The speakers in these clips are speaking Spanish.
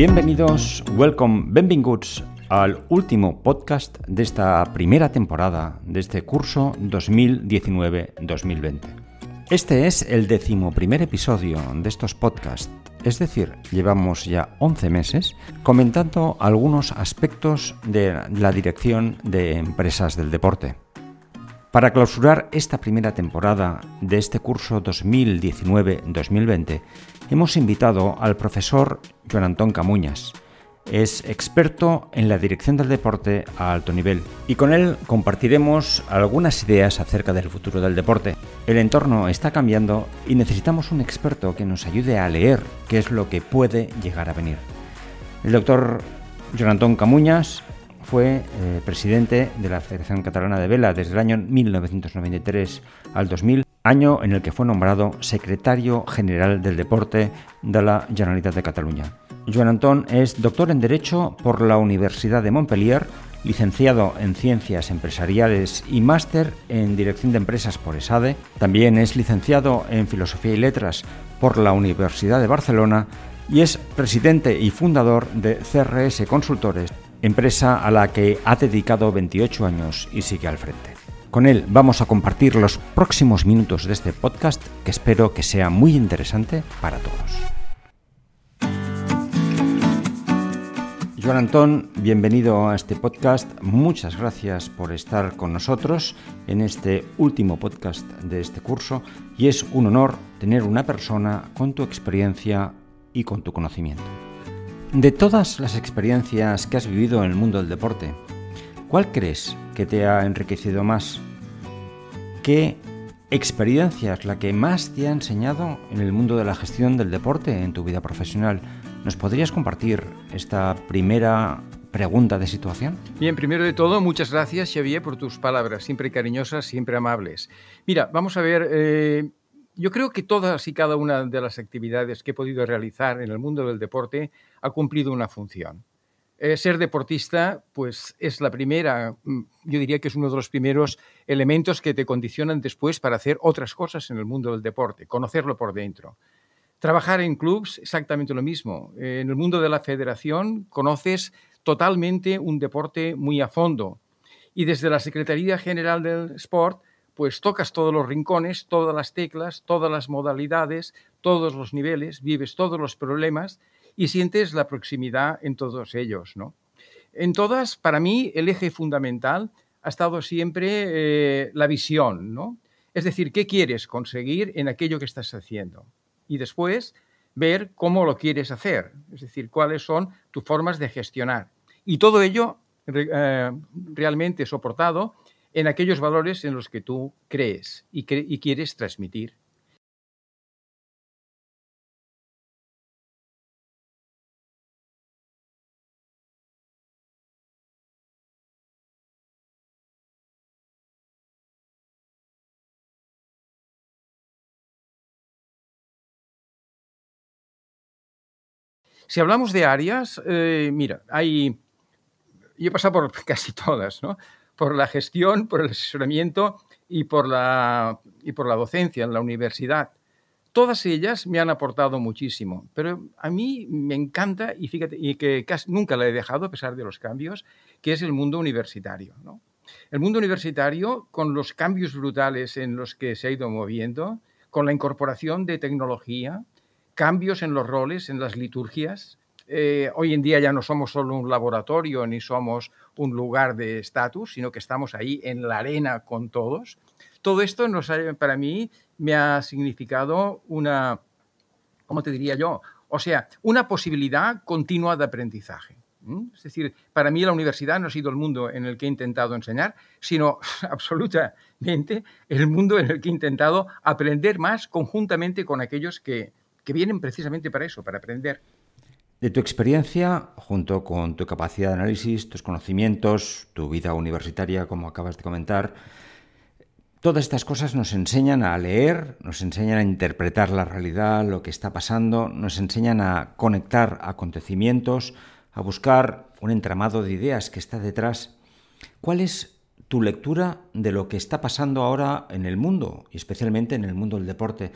Bienvenidos, welcome, benvinguts al último podcast de esta primera temporada de este curso 2019-2020. Este es el decimoprimer episodio de estos podcasts, es decir, llevamos ya 11 meses comentando algunos aspectos de la dirección de empresas del deporte. Para clausurar esta primera temporada de este curso 2019-2020, hemos invitado al profesor Joan Antón Camuñas. Es experto en la dirección del deporte a alto nivel y con él compartiremos algunas ideas acerca del futuro del deporte. El entorno está cambiando y necesitamos un experto que nos ayude a leer qué es lo que puede llegar a venir. El doctor Joan Antón Camuñas fue eh, presidente de la Federación Catalana de Vela desde el año 1993 al 2000, año en el que fue nombrado secretario general del deporte de la Generalitat de Cataluña. Joan Antón es doctor en Derecho por la Universidad de Montpellier, licenciado en Ciencias Empresariales y máster en Dirección de Empresas por ESADE. También es licenciado en Filosofía y Letras por la Universidad de Barcelona y es presidente y fundador de CRS Consultores, empresa a la que ha dedicado 28 años y sigue al frente. Con él vamos a compartir los próximos minutos de este podcast que espero que sea muy interesante para todos. Joan Antón, bienvenido a este podcast. Muchas gracias por estar con nosotros en este último podcast de este curso y es un honor tener una persona con tu experiencia y con tu conocimiento. De todas las experiencias que has vivido en el mundo del deporte, ¿cuál crees que te ha enriquecido más? ¿Qué experiencia es la que más te ha enseñado en el mundo de la gestión del deporte en tu vida profesional? ¿Nos podrías compartir esta primera pregunta de situación? Bien, primero de todo, muchas gracias, Xavier, por tus palabras, siempre cariñosas, siempre amables. Mira, vamos a ver, eh, yo creo que todas y cada una de las actividades que he podido realizar en el mundo del deporte ha cumplido una función. Eh, ser deportista, pues es la primera, mm, yo diría que es uno de los primeros elementos que te condicionan después para hacer otras cosas en el mundo del deporte, conocerlo por dentro. Trabajar en clubs, exactamente lo mismo. en el mundo de la federación conoces totalmente un deporte muy a fondo. Y desde la Secretaría General del Sport, pues tocas todos los rincones, todas las teclas, todas las modalidades, todos los niveles, vives todos los problemas y sientes la proximidad en todos ellos, ¿no? En todas, para mí, el eje fundamental ha estado siempre eh, la visión, ¿no? Es decir, ¿qué quieres conseguir en aquello que estás haciendo? Y después, ver cómo lo quieres hacer, es decir, cuáles son tus formas de gestionar. Y todo ello eh, realmente soportado en aquellos valores en los que tú crees y, y quieres transmitir. Si hablamos de áreas, eh, mira, hay, yo he pasado por casi todas, ¿no? Por la gestión, por el asesoramiento y por la, y por la docencia en la universidad. Todas ellas me han aportado muchísimo, pero a mí me encanta, y fíjate, y que casi nunca la he dejado a pesar de los cambios, que es el mundo universitario. ¿no? El mundo universitario, con los cambios brutales en los que se ha ido moviendo, con la incorporación de tecnología, cambios en los roles, en las liturgias. Eh, hoy en día ya no somos solo un laboratorio ni somos un lugar de estatus, sino que estamos ahí en la arena con todos. Todo esto nos para mí me ha significado una, ¿cómo te diría yo? O sea, una posibilidad continua de aprendizaje. Es decir, para mí la universidad no ha sido el mundo en el que he intentado enseñar, sino absolutamente el mundo en el que he intentado aprender más conjuntamente con aquellos que, que vienen precisamente para eso, para aprender. De tu experiencia, junto con tu capacidad de análisis, tus conocimientos, tu vida universitaria, como acabas de comentar, todas estas cosas nos enseñan a leer, nos enseñan a interpretar la realidad, lo que está pasando, nos enseñan a conectar acontecimientos, a buscar un entramado de ideas que está detrás. ¿Cuál es tu lectura de lo que está pasando ahora en el mundo, y especialmente en el mundo del deporte?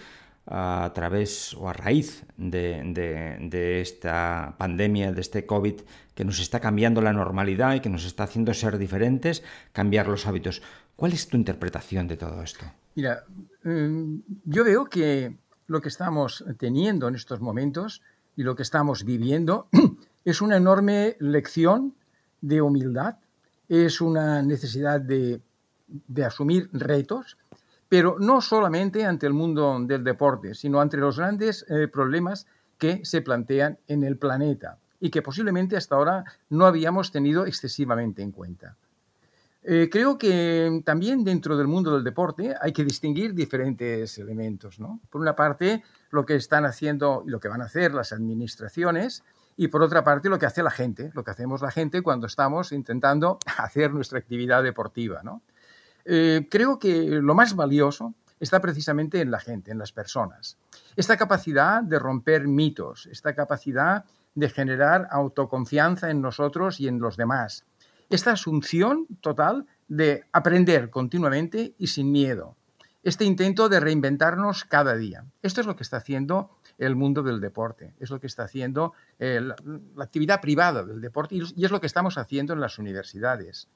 A través o a raíz de, esta pandemia, de este COVID, que nos está cambiando la normalidad y que nos está haciendo ser diferentes, cambiar los hábitos. ¿Cuál es tu interpretación de todo esto? Mira, mm, yo veo que lo que estamos teniendo en estos momentos y lo que estamos viviendo es una enorme lección de humildad, es una necesidad de, asumir retos, pero no solamente ante el mundo del deporte, sino ante los grandes eh, problemas que se plantean en el planeta y que posiblemente hasta ahora no habíamos tenido excesivamente en cuenta. Eh, creo que también dentro del mundo del deporte hay que distinguir diferentes elementos. Por una parte, lo que están haciendo y lo que van a hacer las administraciones, y por otra parte, lo que hace la gente, lo que hacemos la gente cuando estamos intentando hacer nuestra actividad deportiva. Eh, creo que lo más valioso está precisamente en la gente, en las personas. Esta capacidad de romper mitos, esta capacidad de generar autoconfianza en nosotros y en los demás esta asunción total de aprender continuamente y sin miedo, este intento de reinventarnos cada día. Esto es lo que está haciendo el mundo del deporte, es lo que está haciendo la, actividad privada del deporte y es lo que estamos haciendo en las universidades.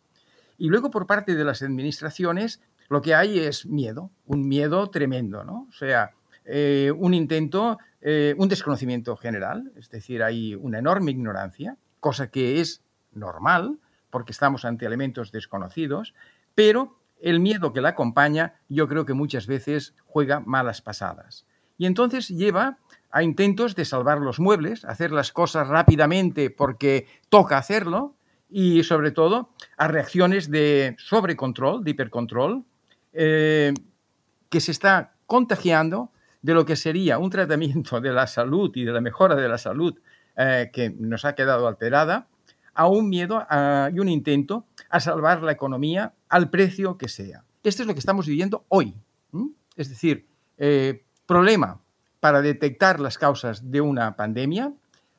Y luego por parte de las administraciones lo que hay es miedo, un miedo tremendo, ¿no? O sea, eh, un intento, eh, un desconocimiento general, es decir, hay una enorme ignorancia, cosa que es normal, porque estamos ante elementos desconocidos, pero el miedo que la acompaña yo creo que muchas veces juega malas pasadas. Y entonces lleva a intentos de salvar los muebles, hacer las cosas rápidamente porque toca hacerlo, y sobre todo a reacciones de sobrecontrol, de hipercontrol, eh, que se está contagiando de lo que sería un tratamiento de la salud y de la mejora de la salud eh, que nos ha quedado alterada a un miedo y un intento a salvar la economía al precio que sea. Esto es lo que estamos viviendo hoy. Es decir, eh, problema para detectar las causas de una pandemia,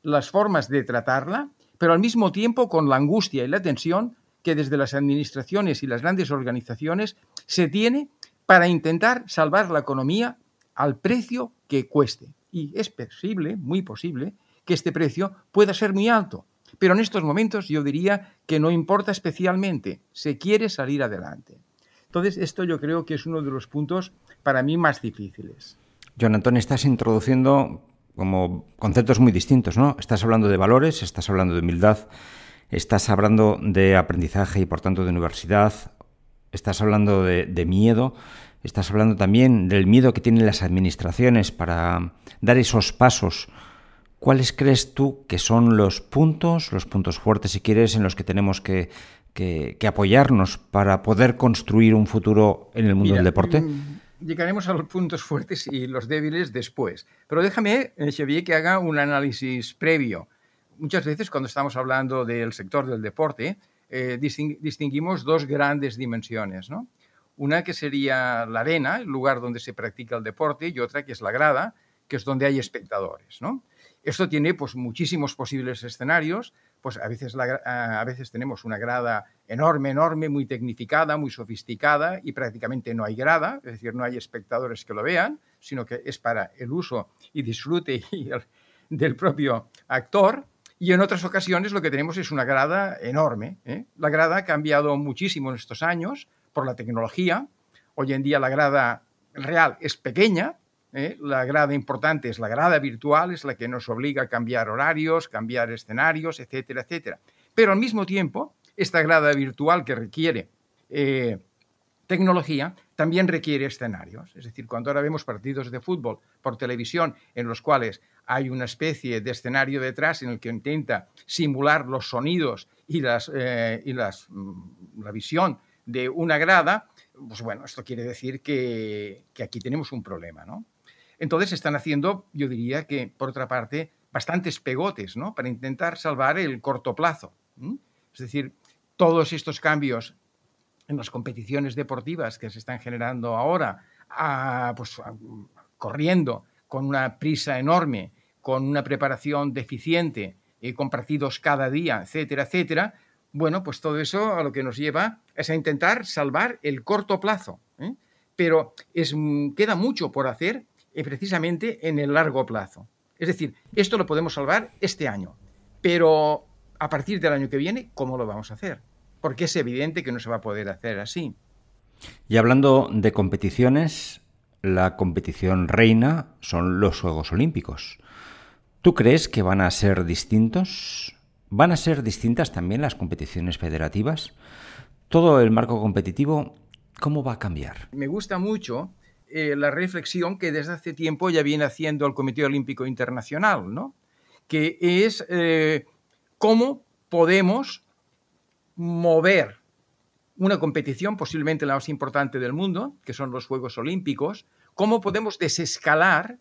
las formas de tratarla, pero al mismo tiempo con la angustia y la tensión que desde las administraciones y las grandes organizaciones se tiene para intentar salvar la economía al precio que cueste. Y es posible, muy posible, que este precio pueda ser muy alto, pero en estos momentos yo diría que no importa especialmente, se quiere salir adelante. Entonces, esto yo creo que es uno de los puntos para mí más difíciles. John estás introduciendo como conceptos muy distintos, ¿no? Estás hablando de valores, estás hablando de humildad, estás hablando de aprendizaje y por tanto de universidad, estás hablando de, de miedo, estás hablando también del miedo que tienen las administraciones para dar esos pasos ¿Cuáles crees tú que son los puntos, los puntos fuertes, si quieres, en los que tenemos que, apoyarnos para poder construir un futuro en el mundo del deporte? Mm, llegaremos a los puntos fuertes y los débiles después. Pero déjame, eh, Xavier, que haga un análisis previo. Muchas veces cuando estamos hablando del sector del deporte, eh, distinguimos dos grandes dimensiones. ¿no? Una que sería la arena, el lugar donde se practica el deporte, y otra que es la grada, que es donde hay espectadores. ¿no? Esto tiene pues, muchísimos posibles escenarios, pues a veces, a veces tenemos una grada enorme, enorme, muy tecnificada, muy sofisticada y prácticamente no hay grada, es decir, no hay espectadores que lo vean, sino que es para el uso y disfrute del propio actor. Y en otras ocasiones lo que tenemos es una grada enorme. ¿eh? La grada ha cambiado muchísimo en estos años por la tecnología. Hoy en día la grada real es pequeña, ¿eh? La grada importante es la grada virtual, es la que nos obliga a cambiar horarios, cambiar escenarios, etcétera, etcétera. Pero al mismo tiempo, esta grada virtual que requiere eh, tecnología también requiere escenarios. Es decir, cuando ahora vemos partidos de fútbol por televisión en los cuales hay una especie de escenario detrás en el que intenta simular los sonidos y, las, eh, y las, mm, la visión de una grada, pues bueno, esto quiere decir que, que aquí tenemos un problema, ¿no? Entonces están haciendo, yo diría que, por otra parte, bastantes pegotes, ¿no? Para intentar salvar el corto plazo. Es decir, todos estos cambios en las competiciones deportivas que se están generando ahora, pues, corriendo con una prisa enorme, con una preparación deficiente, y con partidos cada día, etcétera, etcétera, bueno, pues todo eso a lo que nos lleva es a intentar salvar el corto plazo. ¿eh? Pero es, queda mucho por hacer eh, precisamente en el largo plazo. Es decir, esto lo podemos salvar este año, pero a partir del año que viene, ¿cómo lo vamos a hacer? Porque es evidente que no se va a poder hacer así. Y hablando de competiciones, la competición reina son los Juegos Olímpicos. ¿Tú crees que van a ser distintos? ¿Van a ser distintas también las competiciones federativas? Todo el marco competitivo, ¿cómo va a cambiar? Me gusta mucho eh, la reflexión que desde hace tiempo ya viene haciendo el Comité Olímpico Internacional, ¿no? que es eh, cómo podemos mover una competición posiblemente la más importante del mundo, que son los Juegos Olímpicos, cómo podemos desescalar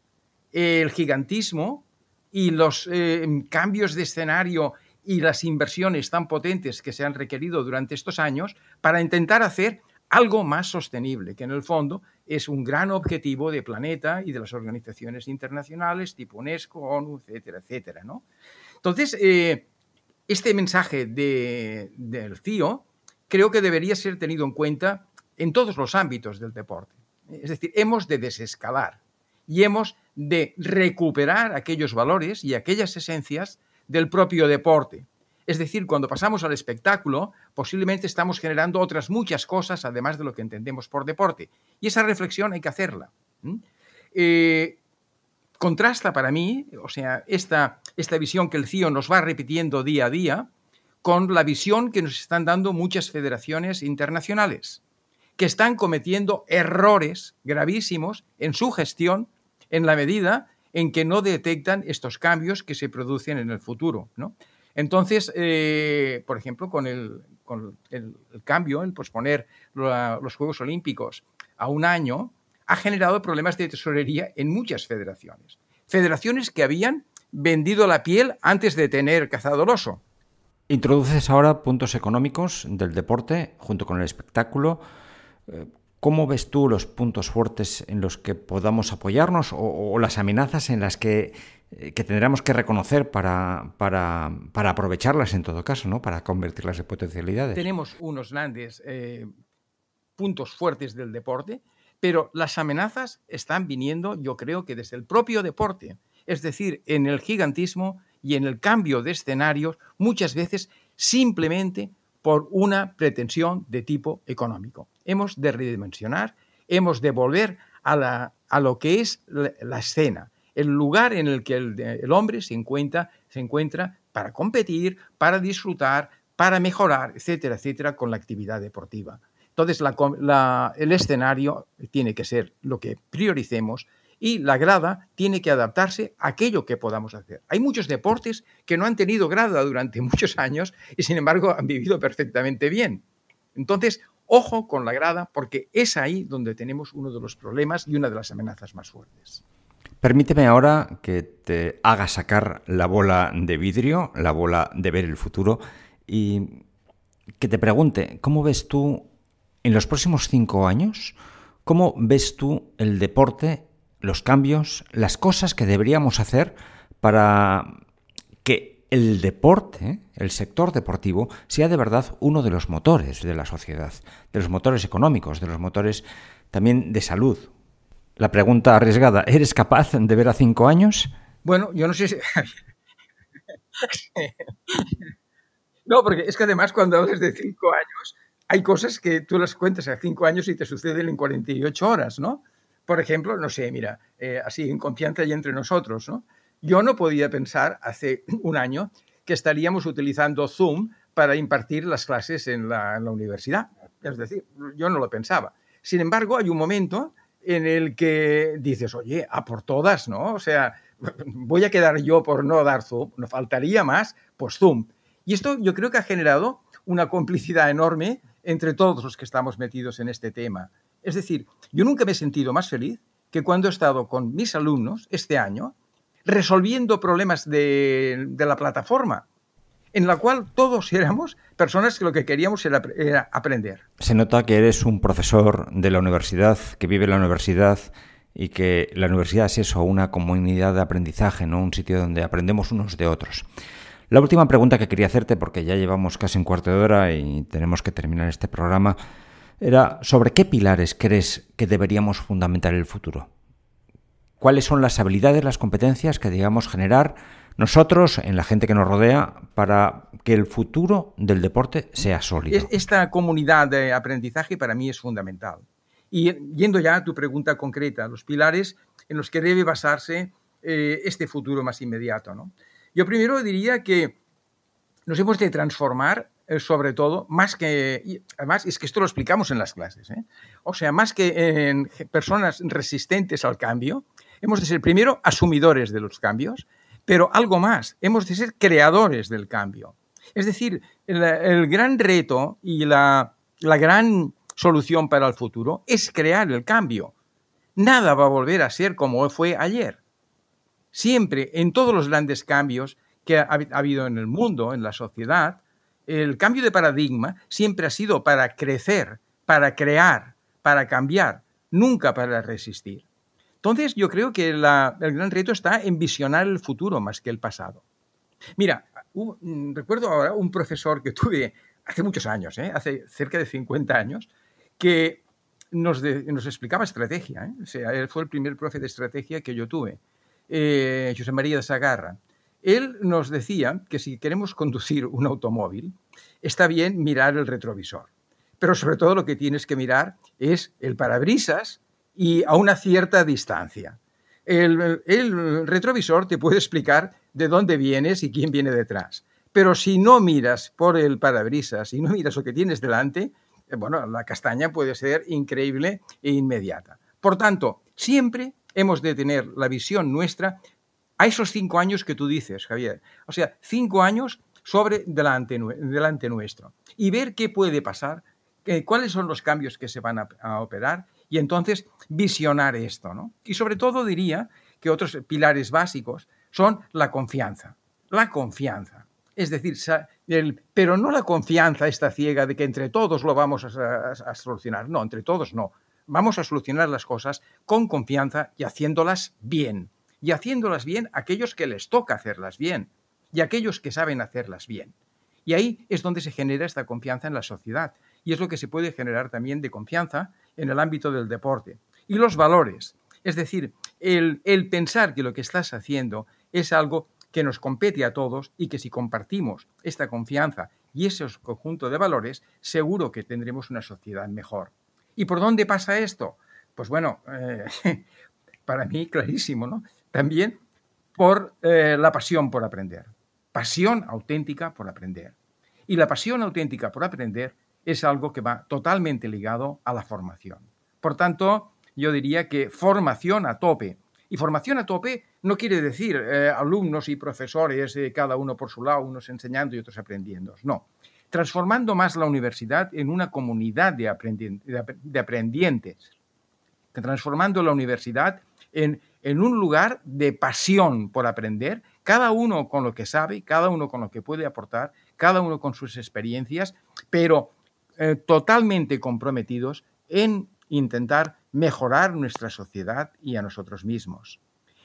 el gigantismo y los eh, cambios de escenario y las inversiones tan potentes que se han requerido durante estos años para intentar hacer algo más sostenible, que en el fondo es un gran objetivo de Planeta y de las organizaciones internacionales tipo UNESCO, ONU, etcétera, etcétera. ¿no? Entonces, eh, este mensaje del CIO creo que debería ser tenido en cuenta en todos los ámbitos del deporte. Es decir, hemos de desescalar y hemos de recuperar aquellos valores y aquellas esencias del propio deporte. Es decir, cuando pasamos al espectáculo, posiblemente estamos generando otras muchas cosas, además de lo que entendemos por deporte. Y esa reflexión hay que hacerla. Eh, contrasta para mí, o sea, esta, esta visión que el CIO nos va repitiendo día a día, con la visión que nos están dando muchas federaciones internacionales, que están cometiendo errores gravísimos en su gestión en la medida en que no detectan estos cambios que se producen en el futuro. Entonces, eh, por ejemplo, con, el, cambio, el posponer los Juegos Olímpicos a un año, ha generado problemas de tesorería en muchas federaciones. Federaciones que habían vendido la piel antes de tener cazado el oso. Introduces ahora puntos económicos del deporte junto con el espectáculo. ¿Cómo ves tú los puntos fuertes en los que podamos apoyarnos o, las amenazas en las que, eh, tendremos que reconocer para, para, aprovecharlas en todo caso, ¿no? para convertirlas en potencialidades? Tenemos unos grandes eh, puntos fuertes del deporte, pero las amenazas están viniendo, yo creo que desde el propio deporte, es decir, en el gigantismo y en el cambio de escenarios, muchas veces simplemente por una pretensión de tipo económico. Hemos de redimensionar, hemos de volver a, lo que es la, escena, el lugar en el que el, hombre se encuentra, se encuentra para competir, para disfrutar, para mejorar, etcétera, etcétera, con la actividad deportiva. Entonces, el escenario tiene que ser lo que prioricemos y la grada tiene que adaptarse a aquello que podamos hacer. Hay muchos deportes que no han tenido grada durante muchos años y sin embargo han vivido perfectamente bien. Entonces, ojo con la grada porque es ahí donde tenemos uno de los problemas y una de las amenazas más fuertes. Permíteme ahora que te haga sacar la bola de vidrio, la bola de ver el futuro y que te pregunte, ¿cómo ves tú en los próximos cinco años, cómo ves tú el deporte los cambios, las cosas que deberíamos hacer para que el deporte, el sector deportivo, sea de verdad uno de los motores de la sociedad, de los motores económicos, de los motores también de salud. La pregunta arriesgada, ¿eres capaz de ver a cinco años? Bueno, yo no sé si... no, porque es que además cuando hablas de cinco años, hay cosas que tú las cuentas a cinco años y te suceden en 48 horas, ¿no? Por ejemplo, no sé, mira, eh, así en confianza y entre nosotros, ¿no? Yo no podía pensar hace un año que estaríamos utilizando Zoom para impartir las clases en la, universidad. Es decir, yo no lo pensaba. Sin embargo, hay un momento en el que dices, oye, a por todas, ¿no? O sea, voy a quedar yo por no dar Zoom, no faltaría más, pues Zoom. Y esto yo creo que ha generado una complicidad enorme entre todos los que estamos metidos en este tema. Es decir, yo nunca me he sentido más feliz que cuando he estado con mis alumnos este año resolviendo problemas de, la plataforma, en la cual todos éramos personas que lo que queríamos era, aprender. Se nota que eres un profesor de la universidad, que vive en la universidad y que la universidad es eso, una comunidad de aprendizaje, ¿no? un sitio donde aprendemos unos de otros. La última pregunta que quería hacerte, porque ya llevamos casi un cuarto de hora y tenemos que terminar este programa, era sobre qué pilares crees que deberíamos fundamentar el futuro. cuáles son las habilidades, las competencias que debemos generar nosotros, en la gente que nos rodea, para que el futuro del deporte sea sólido. Esta comunidad de aprendizaje para mí es fundamental. Y yendo ya a tu pregunta concreta, los pilares en los que debe basarse eh, este futuro más inmediato. ¿no? Yo primero diría que nos hemos de transformar sobre todo, más que, además es que esto lo explicamos en las clases, ¿eh? o sea, más que en personas resistentes al cambio, hemos de ser primero asumidores de los cambios, pero algo más, hemos de ser creadores del cambio. Es decir, el, gran reto y la, la gran solución para el futuro es crear el cambio. Nada va a volver a ser como fue ayer. Siempre, en todos los grandes cambios que ha habido en el mundo, en la sociedad, el cambio de paradigma siempre ha sido para crecer, para crear, para cambiar, nunca para resistir. Entonces, yo creo que el gran reto está en visionar el futuro más que el pasado. Mira, mm, recuerdo ahora un profesor que tuve hace muchos años, ¿eh? hace cerca de 50 años, que nos, explicaba estrategia. ¿eh? Él fue el primer profe de estrategia que yo tuve, eh, José María de Sagarra. Él nos decía que si queremos conducir un automóvil, está bien mirar el retrovisor, pero sobre todo lo que tienes que mirar es el parabrisas y a una cierta distancia. El, retrovisor te puede explicar de dónde vienes y quién viene detrás. Pero si no miras por el parabrisas y no miras lo que tienes delante, eh, bueno, la castaña puede ser increíble e inmediata. Por tanto, siempre hemos de tener la visión nuestra a esos cinco años que tú dices, Javier. O sea, cinco años sobre delante, nuestro y ver qué puede pasar, cuáles son los cambios que se van a operar y entonces visionar esto. ¿no? Y sobre todo diría que otros pilares básicos son la confianza. La confianza. Es decir, pero no la confianza esta ciega de que entre todos lo vamos a, solucionar. No, entre todos no. Vamos a solucionar las cosas con confianza y haciéndolas bien. Y haciéndolas bien aquellos que les toca hacerlas bien y aquellos que saben hacerlas bien. Y ahí es donde se genera esta confianza en la sociedad. Y es lo que se puede generar también de confianza en el ámbito del deporte. Y los valores, es decir, el, pensar que lo que estás haciendo es algo que nos compete a todos y que si compartimos esta confianza y ese conjunto de valores, seguro que tendremos una sociedad mejor. ¿Y por dónde pasa esto? Pues bueno, eh, para mí clarísimo, ¿no? También por eh, la pasión por aprender. Pasión auténtica por aprender. Y la pasión auténtica por aprender es algo que va totalmente ligado a la formación. Por tanto, yo diría que formación a tope. Y formación a tope no quiere decir eh, alumnos y profesores, eh, cada uno por su lado, unos enseñando y otros aprendiendo. No. Transformando más la universidad en una comunidad de, de aprendientes. Transformando la universidad en, en un lugar de pasión por aprender, cada uno con lo que sabe, cada uno con lo que puede aportar, cada uno con sus experiencias, pero eh, totalmente comprometidos en intentar mejorar nuestra sociedad y a nosotros mismos.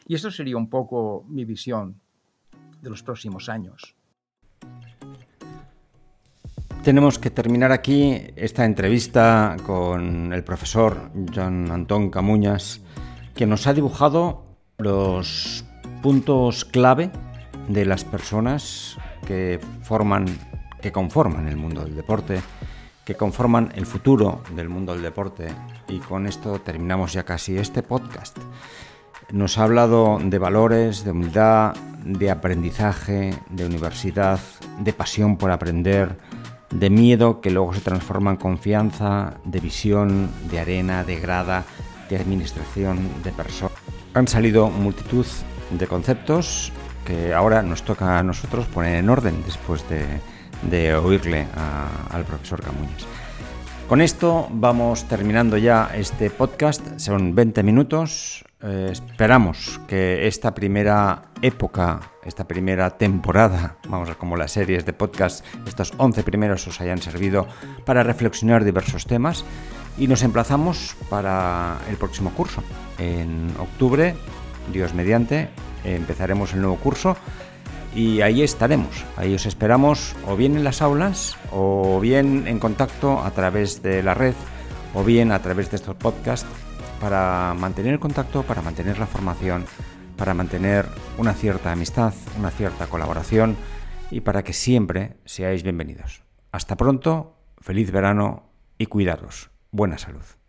Y eso sería un poco mi visión de los próximos años. Tenemos que terminar aquí esta entrevista con el profesor John Antón Camuñas, que nos ha dibujado los puntos clave de las personas que forman, que conforman el mundo del deporte que conforman el futuro del mundo del deporte. Y con esto terminamos ya casi este podcast. Nos ha hablado de valores, de humildad, de aprendizaje, de universidad, de pasión por aprender, de miedo que luego se transforma en confianza, de visión, de arena, de grada, de administración, de persona. Han salido multitud de conceptos que ahora nos toca a nosotros poner en orden después de de oírle al profesor Camuñas. Con esto vamos terminando ya este podcast, son 20 minutos. Eh, esperamos que esta primera época, esta primera temporada, vamos a como las series de podcast, estos 11 primeros os hayan servido para reflexionar diversos temas y nos emplazamos para el próximo curso. En octubre, Dios mediante, empezaremos el nuevo curso y ahí estaremos. Ahí os esperamos o bien en las aulas o bien en contacto a través de la red o bien a través de estos podcasts para mantener el contacto, para mantener la formación, para mantener una cierta amistad, una cierta colaboración y para que siempre seáis bienvenidos. Hasta pronto, feliz verano y cuidaros. Buena salud.